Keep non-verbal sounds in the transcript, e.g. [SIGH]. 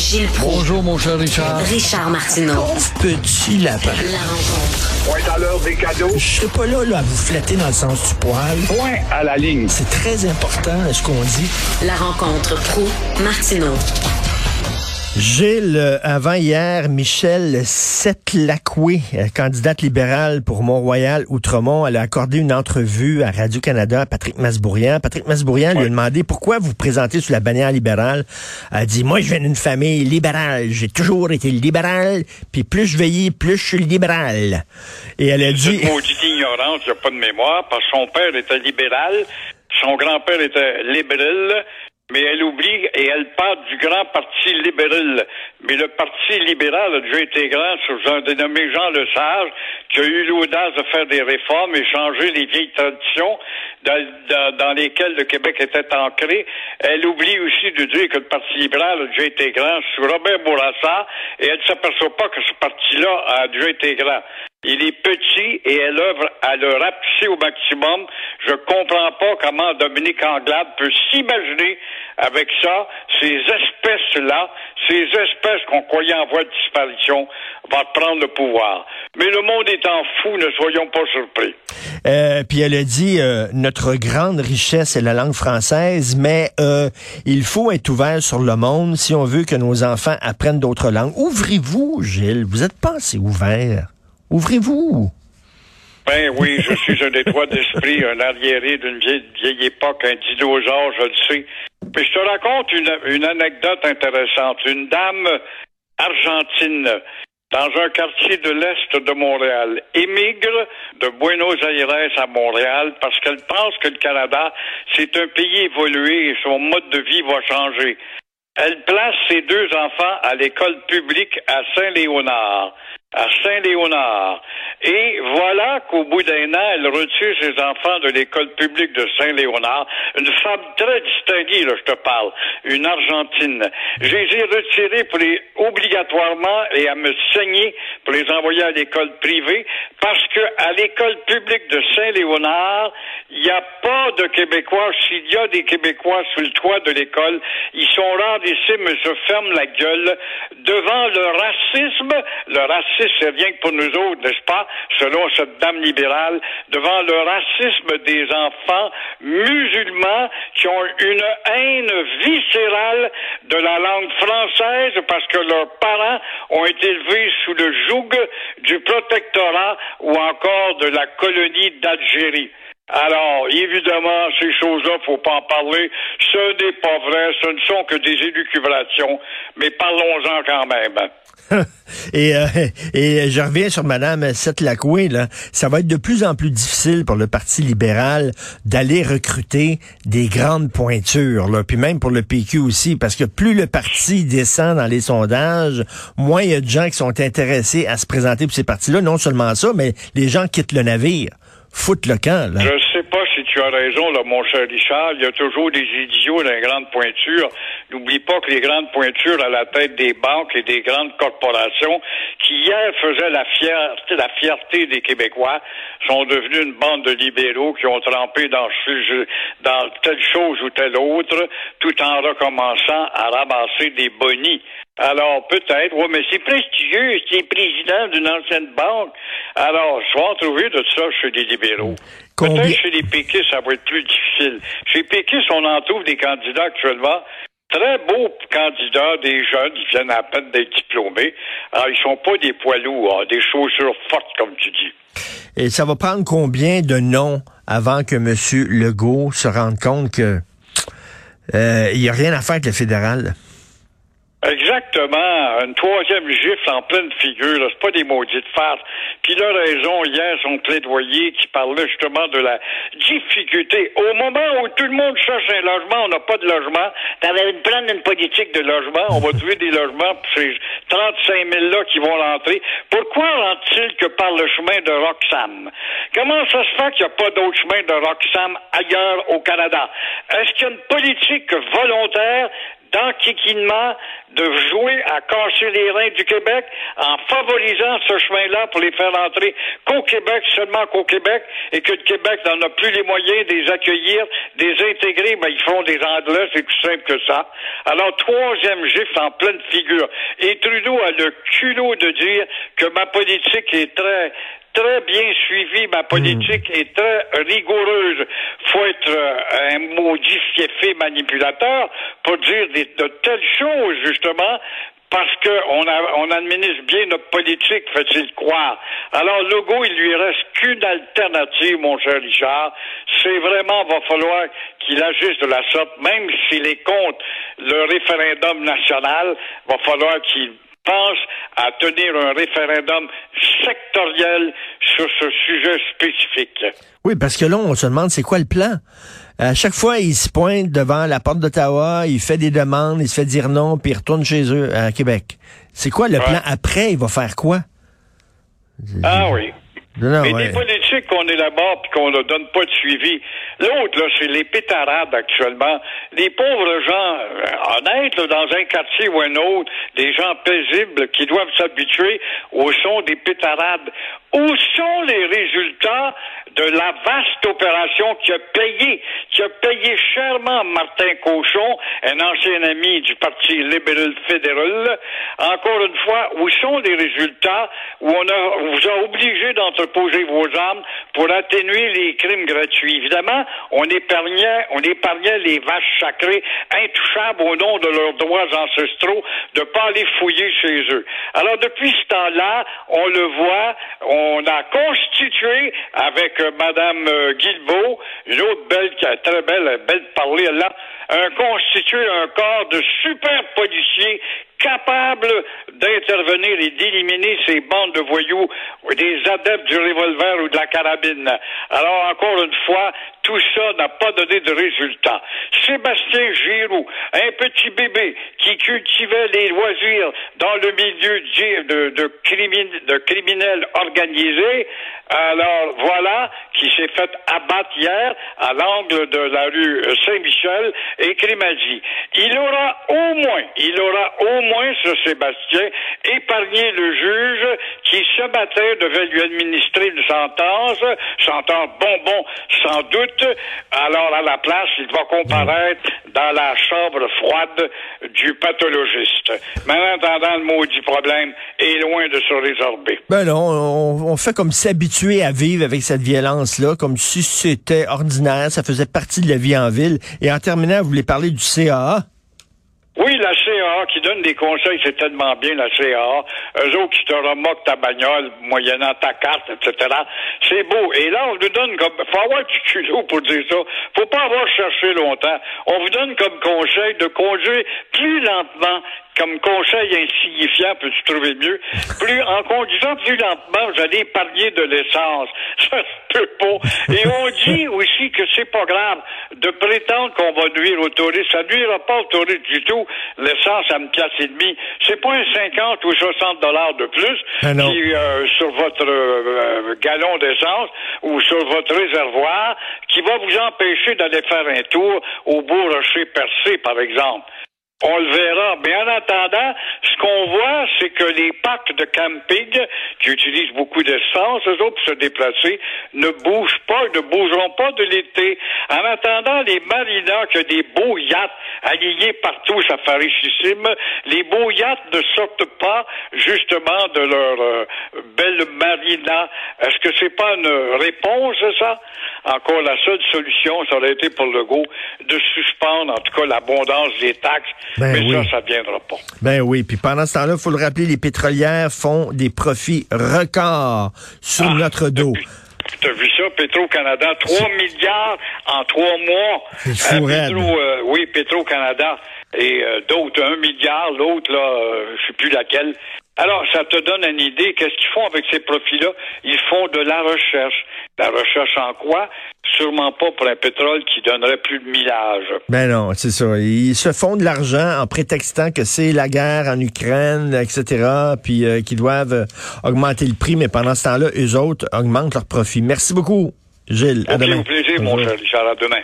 Gilles Proulx. Bonjour, mon cher Richard. Richard Martineau. Petit lapin. La rencontre. Point à l'heure des cadeaux. Je serai pas là, là à vous flatter dans le sens du poil. Point à la ligne. C'est très important ce qu'on dit. La rencontre pro martineau Gilles, euh, avant hier, Michel Setlacoué, euh, candidate libérale pour Mont-Royal Outremont, elle a accordé une entrevue à Radio-Canada à Patrick Masbourian. Patrick Masbourian lui a demandé pourquoi vous vous présentez sous la bannière libérale. Elle a dit, moi, je viens d'une famille libérale. J'ai toujours été libéral, puis plus je veillais, plus je suis libéral. Et elle a dit... Maudite ignorance, a pas de mémoire, parce que son père était libéral, son grand-père était libéral, mais elle oublie et elle parle du grand parti libéral. Mais le parti libéral a déjà été grand sous un dénommé Jean Lesage, qui a eu l'audace de faire des réformes et changer les vieilles traditions dans, dans, dans, lesquelles le Québec était ancré. Elle oublie aussi de dire que le Parti libéral a déjà été grand sous Robert Bourassa et elle ne s'aperçoit pas que ce parti-là a déjà été grand. Il est petit et elle œuvre à le rapetisser au maximum. Je comprends pas comment Dominique Anglade peut s'imaginer avec ça, ces espèces-là, ces espèces qu'on croyait en voie de disparition, vont prendre le pouvoir. Mais le monde étant fou, ne soyons pas surpris. Euh, puis elle a dit, euh, notre grande richesse est la langue française, mais euh, il faut être ouvert sur le monde si on veut que nos enfants apprennent d'autres langues. Ouvrez-vous, Gilles. Vous êtes pas assez ouvert. Ouvrez-vous. Ben oui, je suis un étroit d'esprit, un arriéré d'une vieille, vieille, époque, un dinosaure, je le sais. Mais je te raconte une, une anecdote intéressante. Une dame argentine dans un quartier de l'Est de Montréal, émigre de Buenos Aires à Montréal parce qu'elle pense que le Canada, c'est un pays évolué et son mode de vie va changer. Elle place ses deux enfants à l'école publique à Saint-Léonard à Saint-Léonard. Et voilà qu'au bout d'un an, elle retire ses enfants de l'école publique de Saint-Léonard. Une femme très distinguée, là, je te parle. Une Argentine. Je les ai retirés pour les, obligatoirement et à me saigner pour les envoyer à l'école privée parce que à l'école publique de Saint-Léonard, il n'y a pas de Québécois. S'il y a des Québécois sous le toit de l'école, ils sont rarissimes et se ferment la gueule devant le racisme, le racisme c'est rien que pour nous autres, n'est-ce pas, selon cette dame libérale, devant le racisme des enfants musulmans qui ont une haine viscérale de la langue française parce que leurs parents ont été élevés sous le joug du protectorat ou encore de la colonie d'Algérie. Alors, évidemment, ces choses-là, faut pas en parler. Ce n'est pas vrai, ce ne sont que des élucubrations, mais parlons-en quand même. [LAUGHS] et, euh, et je reviens sur Madame Seth Lacoué, là. Ça va être de plus en plus difficile pour le Parti libéral d'aller recruter des grandes pointures, là. Puis même pour le PQ aussi, parce que plus le parti descend dans les sondages, moins il y a de gens qui sont intéressés à se présenter pour ces partis-là. Non seulement ça, mais les gens quittent le navire foutre le camp. Je sais pas si tu as raison, là, mon cher Richard. Il y a toujours des idiots dans les grandes pointures. N'oublie pas que les grandes pointures à la tête des banques et des grandes corporations, qui hier faisaient la fierté, des Québécois, sont devenus une bande de libéraux qui ont trempé dans, dans telle chose ou telle autre, tout en recommençant à ramasser des bonis. Alors, peut-être, oui, mais c'est prestigieux, c'est président d'une ancienne banque. Alors, je vais en trouver de ça chez les libéraux. Peut-être chez les péquistes, ça va être plus difficile. Chez péquistes, on en trouve des candidats actuellement. Très beaux candidats, des jeunes, ils viennent à peine d'être diplômés. Alors, ils sont pas des poids lourds, hein, des chaussures fortes, comme tu dis. Et ça va prendre combien de noms avant que M. Legault se rende compte que euh, il n'y a rien à faire avec le fédéral? Exactement. Une troisième gifle en pleine figure. C'est pas des maudites farces. Puis a raison hier, son plaidoyer qui parlait justement de la difficulté. Au moment où tout le monde cherche un logement, on n'a pas de logement. T'avais une prendre une politique de logement. On va trouver des logements pour ces 35 000 là qui vont rentrer. Pourquoi rentrent-ils que par le chemin de Roxham? Comment ça se fait qu'il n'y a pas d'autre chemin de Roxham ailleurs au Canada? Est-ce qu'il y a une politique volontaire d'enquiquinement, de jouer à casser les reins du Québec en favorisant ce chemin-là pour les faire entrer qu'au Québec, seulement qu'au Québec, et que le Québec n'en a plus les moyens de les accueillir, de les intégrer, ben, ils font des Anglais, c'est plus simple que ça. Alors, troisième gifle en pleine figure. Et Trudeau a le culot de dire que ma politique est très très bien suivie, ma politique est très rigoureuse. Faut être euh, un maudit fiefé manipulateur pour dire des, de telles choses, justement, parce qu'on on administre bien notre politique, fait-il croire. Alors, Legault, il lui reste qu'une alternative, mon cher Richard. C'est vraiment, va falloir qu'il agisse de la sorte, même s'il est contre le référendum national, va falloir qu'il pense à tenir un référendum sectoriel sur ce sujet spécifique. Oui, parce que là, on se demande c'est quoi le plan. À chaque fois, il se pointe devant la porte d'Ottawa, il fait des demandes, il se fait dire non, puis il retourne chez eux à Québec. C'est quoi le Ouais. plan après? Il va faire quoi? Ah oui. Non, Mais ouais. des politiques qu'on élabore puis qu'on ne donne pas de suivi. L'autre, là, c'est les pétarades actuellement. Les pauvres gens euh, honnêtes, là, dans un quartier ou un autre, des gens paisibles qui doivent s'habituer au son des pétarades. Où sont les résultats de la vaste opération qui a payé, qui a payé chèrement Martin Cochon, un ancien ami du Parti libéral fédéral? Encore une fois, où sont les résultats où on a, on vous a obligé d'entreposer vos armes pour atténuer les crimes gratuits? Évidemment, on épargnait, on épargnait les vaches sacrées intouchables au nom de leurs droits ancestraux de pas aller fouiller chez eux. Alors, depuis ce temps-là, on le voit, on a constitué avec euh, Madame euh, Guilbeault, une autre belle, qui est très belle, belle parler là, un constitué un corps de super policiers capables d'intervenir et d'éliminer ces bandes de voyous, ou des adeptes du revolver ou de la carabine. Alors, encore une fois, tout ça n'a pas donné de résultat. Sébastien Giroux, un petit bébé qui cultivait les loisirs dans le milieu de, de, de, crimi- de criminels organisés, alors voilà, qui s'est fait abattre hier à l'angle de la rue Saint-Michel et Crémazie. Il aura au moins, il aura au moins, ce Sébastien, épargné le juge qui ce matin devait lui administrer une sentence, sentence bonbon sans doute. Alors à la place, il va comparaître dans la chambre froide du pathologiste. Mais en attendant, le maudit problème est loin de se résorber. Ben non, on, on fait comme s'habituer à vivre avec cette violence-là, comme si c'était ordinaire, ça faisait partie de la vie en ville. Et en terminant, vous voulez parler du CAA? Oui, la Qui donne des conseils, c'est tellement bien, la CAA. Eux autres qui te remoquent ta bagnole, moyennant ta carte, etc. C'est beau. Et là, on vous donne comme... faut avoir du culot pour dire ça. Faut pas avoir cherché longtemps. On vous donne comme conseil de conduire plus lentement comme conseil insignifiant, peux-tu trouver mieux? Plus, en conduisant plus lentement, vous allez épargner de l'essence. [LAUGHS] Ça se peut pas. Et on dit aussi que c'est pas grave de prétendre qu'on va nuire aux touristes. Ça nuira pas aux touristes du tout. L'essence à une pièce et demie. C'est pas un 50 ou 60 dollars de plus Ah qui, euh, sur votre euh, gallon d'essence ou sur votre réservoir qui va vous empêcher d'aller faire un tour au beau rocher percé, par exemple. On le verra. Mais en attendant, ce qu'on voit, c'est que les parcs de camping, qui utilisent beaucoup d'essence, eux autres, pour se déplacer, ne bougent pas, ne bougeront pas de l'été. En attendant, les marinas, qui ont des beaux yachts alignés partout, ça fait richissime, les beaux yachts ne sortent pas, justement, de leur euh, belle marina. Est-ce que c'est pas une réponse, ça? Encore la seule solution, ça aurait été pour le go de suspendre, en tout cas, l'abondance des taxes. Ben Mais oui. ça, ça viendra pas. Ben oui, puis pendant ce temps-là, il faut le rappeler, les pétrolières font des profits records sur Ah, notre dos. Petro-Canada, 3 milliards en trois mois. Fou. Petro, euh, oui, Petro-Canada. Et euh, d'autres, un milliard, l'autre, là, euh, je sais plus laquelle. Alors, ça te donne une idée. Qu'est-ce qu'ils font avec ces profits-là? Ils font de la recherche. La recherche en quoi? Sûrement pas pour un pétrole qui donnerait plus de millage. Ben non, c'est ça. Ils se font de l'argent en prétextant que c'est la guerre en Ukraine, etc., puis euh, qu'ils doivent euh, augmenter le prix, mais pendant ce temps-là, eux autres augmentent leurs profits. Merci beaucoup, Gilles. À demain. au plaisir, mon cher Richard. À demain.